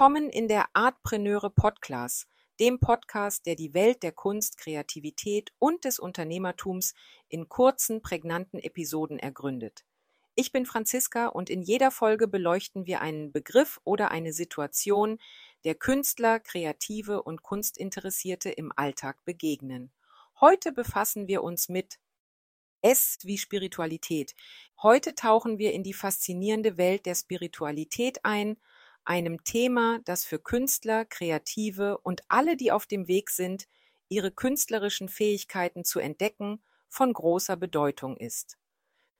Willkommen in der Artpreneure Podcast, dem Podcast, der die Welt der Kunst, Kreativität und des Unternehmertums in kurzen, prägnanten Episoden ergründet. Ich bin Franziska und in jeder Folge beleuchten wir einen Begriff oder eine Situation, der Künstler, Kreative und Kunstinteressierte im Alltag begegnen. Heute befassen wir uns mit S wie Spiritualität. Heute tauchen wir in die faszinierende Welt der Spiritualität ein, einem Thema, das für Künstler, Kreative und alle, die auf dem Weg sind, ihre künstlerischen Fähigkeiten zu entdecken, von großer Bedeutung ist.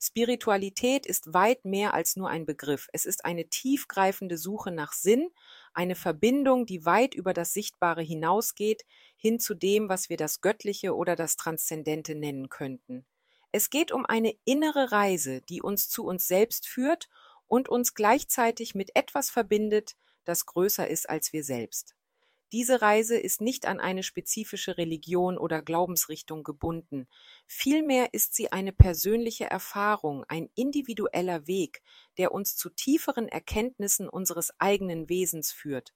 Spiritualität ist weit mehr als nur ein Begriff. Es ist eine tiefgreifende Suche nach Sinn, eine Verbindung, die weit über das Sichtbare hinausgeht, hin zu dem, was wir das Göttliche oder das Transzendente nennen könnten. Es geht um eine innere Reise, die uns zu uns selbst führt und uns gleichzeitig mit etwas verbindet, das größer ist als wir selbst. Diese Reise ist nicht an eine spezifische Religion oder Glaubensrichtung gebunden. Vielmehr ist sie eine persönliche Erfahrung, ein individueller Weg, der uns zu tieferen Erkenntnissen unseres eigenen Wesens führt.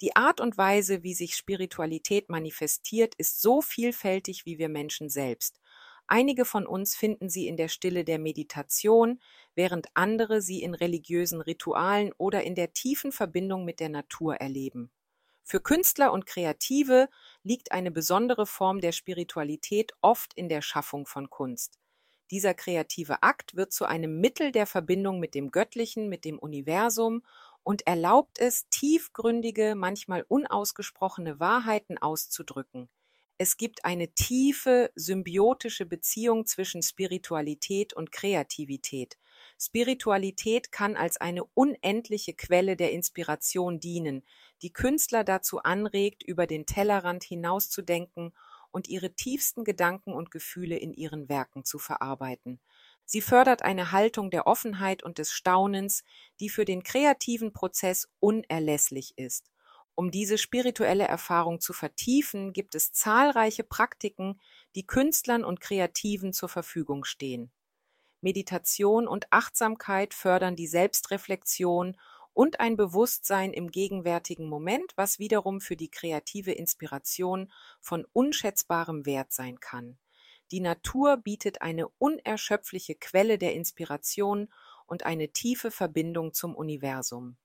Die Art und Weise, wie sich Spiritualität manifestiert, ist so vielfältig wie wir Menschen selbst. Einige von uns finden sie in der Stille der Meditation, während andere sie in religiösen Ritualen oder in der tiefen Verbindung mit der Natur erleben. Für Künstler und Kreative liegt eine besondere Form der Spiritualität oft in der Schaffung von Kunst. Dieser kreative Akt wird zu einem Mittel der Verbindung mit dem Göttlichen, mit dem Universum und erlaubt es, tiefgründige, manchmal unausgesprochene Wahrheiten auszudrücken. Es gibt eine tiefe symbiotische Beziehung zwischen Spiritualität und Kreativität. Spiritualität kann als eine unendliche Quelle der Inspiration dienen, die Künstler dazu anregt, über den Tellerrand hinauszudenken und ihre tiefsten Gedanken und Gefühle in ihren Werken zu verarbeiten. Sie fördert eine Haltung der Offenheit und des Staunens, die für den kreativen Prozess unerlässlich ist. Um diese spirituelle Erfahrung zu vertiefen, gibt es zahlreiche Praktiken, die Künstlern und Kreativen zur Verfügung stehen. Meditation und Achtsamkeit fördern die Selbstreflexion und ein Bewusstsein im gegenwärtigen Moment, was wiederum für die kreative Inspiration von unschätzbarem Wert sein kann. Die Natur bietet eine unerschöpfliche Quelle der Inspiration und eine tiefe Verbindung zum Universum.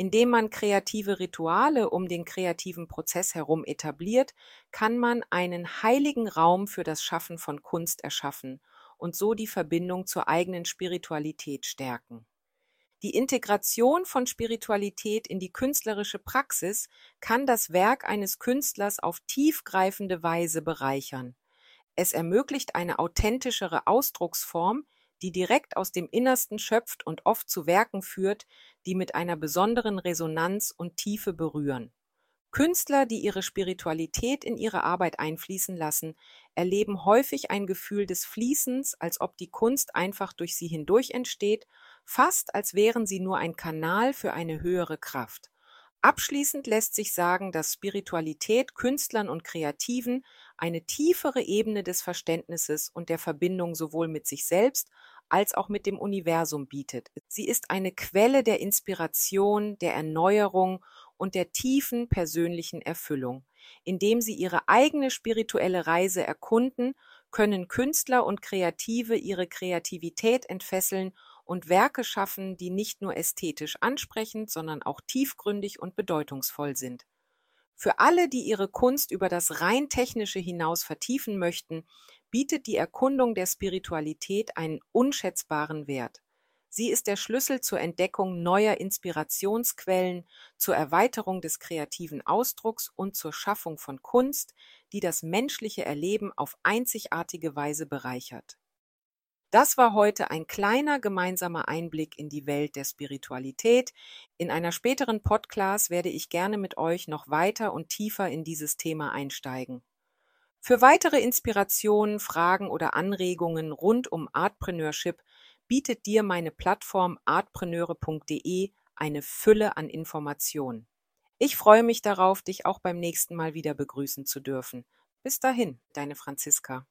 Indem man kreative Rituale um den kreativen Prozess herum etabliert, kann man einen heiligen Raum für das Schaffen von Kunst erschaffen und so die Verbindung zur eigenen Spiritualität stärken. Die Integration von Spiritualität in die künstlerische Praxis kann das Werk eines Künstlers auf tiefgreifende Weise bereichern. Es ermöglicht eine authentischere Ausdrucksform, die direkt aus dem Innersten schöpft und oft zu Werken führt, die mit einer besonderen Resonanz und Tiefe berühren. Künstler, die ihre Spiritualität in ihre Arbeit einfließen lassen, erleben häufig ein Gefühl des Fließens, als ob die Kunst einfach durch sie hindurch entsteht, fast als wären sie nur ein Kanal für eine höhere Kraft. Abschließend lässt sich sagen, dass Spiritualität Künstlern und Kreativen eine tiefere Ebene des Verständnisses und der Verbindung sowohl mit sich selbst als auch mit dem Universum bietet. Sie ist eine Quelle der Inspiration, der Erneuerung und der tiefen persönlichen Erfüllung. Indem sie ihre eigene spirituelle Reise erkunden, können Künstler und Kreative ihre Kreativität entfesseln und Werke schaffen, die nicht nur ästhetisch ansprechend, sondern auch tiefgründig und bedeutungsvoll sind. Für alle, die ihre Kunst über das rein technische hinaus vertiefen möchten, bietet die Erkundung der Spiritualität einen unschätzbaren Wert. Sie ist der Schlüssel zur Entdeckung neuer Inspirationsquellen, zur Erweiterung des kreativen Ausdrucks und zur Schaffung von Kunst, die das menschliche Erleben auf einzigartige Weise bereichert. Das war heute ein kleiner gemeinsamer Einblick in die Welt der Spiritualität. In einer späteren Podcast werde ich gerne mit euch noch weiter und tiefer in dieses Thema einsteigen. Für weitere Inspirationen, Fragen oder Anregungen rund um Artpreneurship bietet dir meine Plattform artpreneure.de eine Fülle an Informationen. Ich freue mich darauf, dich auch beim nächsten Mal wieder begrüßen zu dürfen. Bis dahin, deine Franziska.